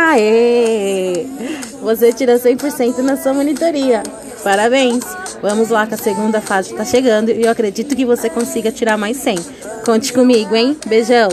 Aê! Você tira 100% na sua monitoria. Parabéns! Vamos lá que a segunda fase está chegando e eu acredito que você consiga tirar mais 100. Conte comigo, hein? Beijão!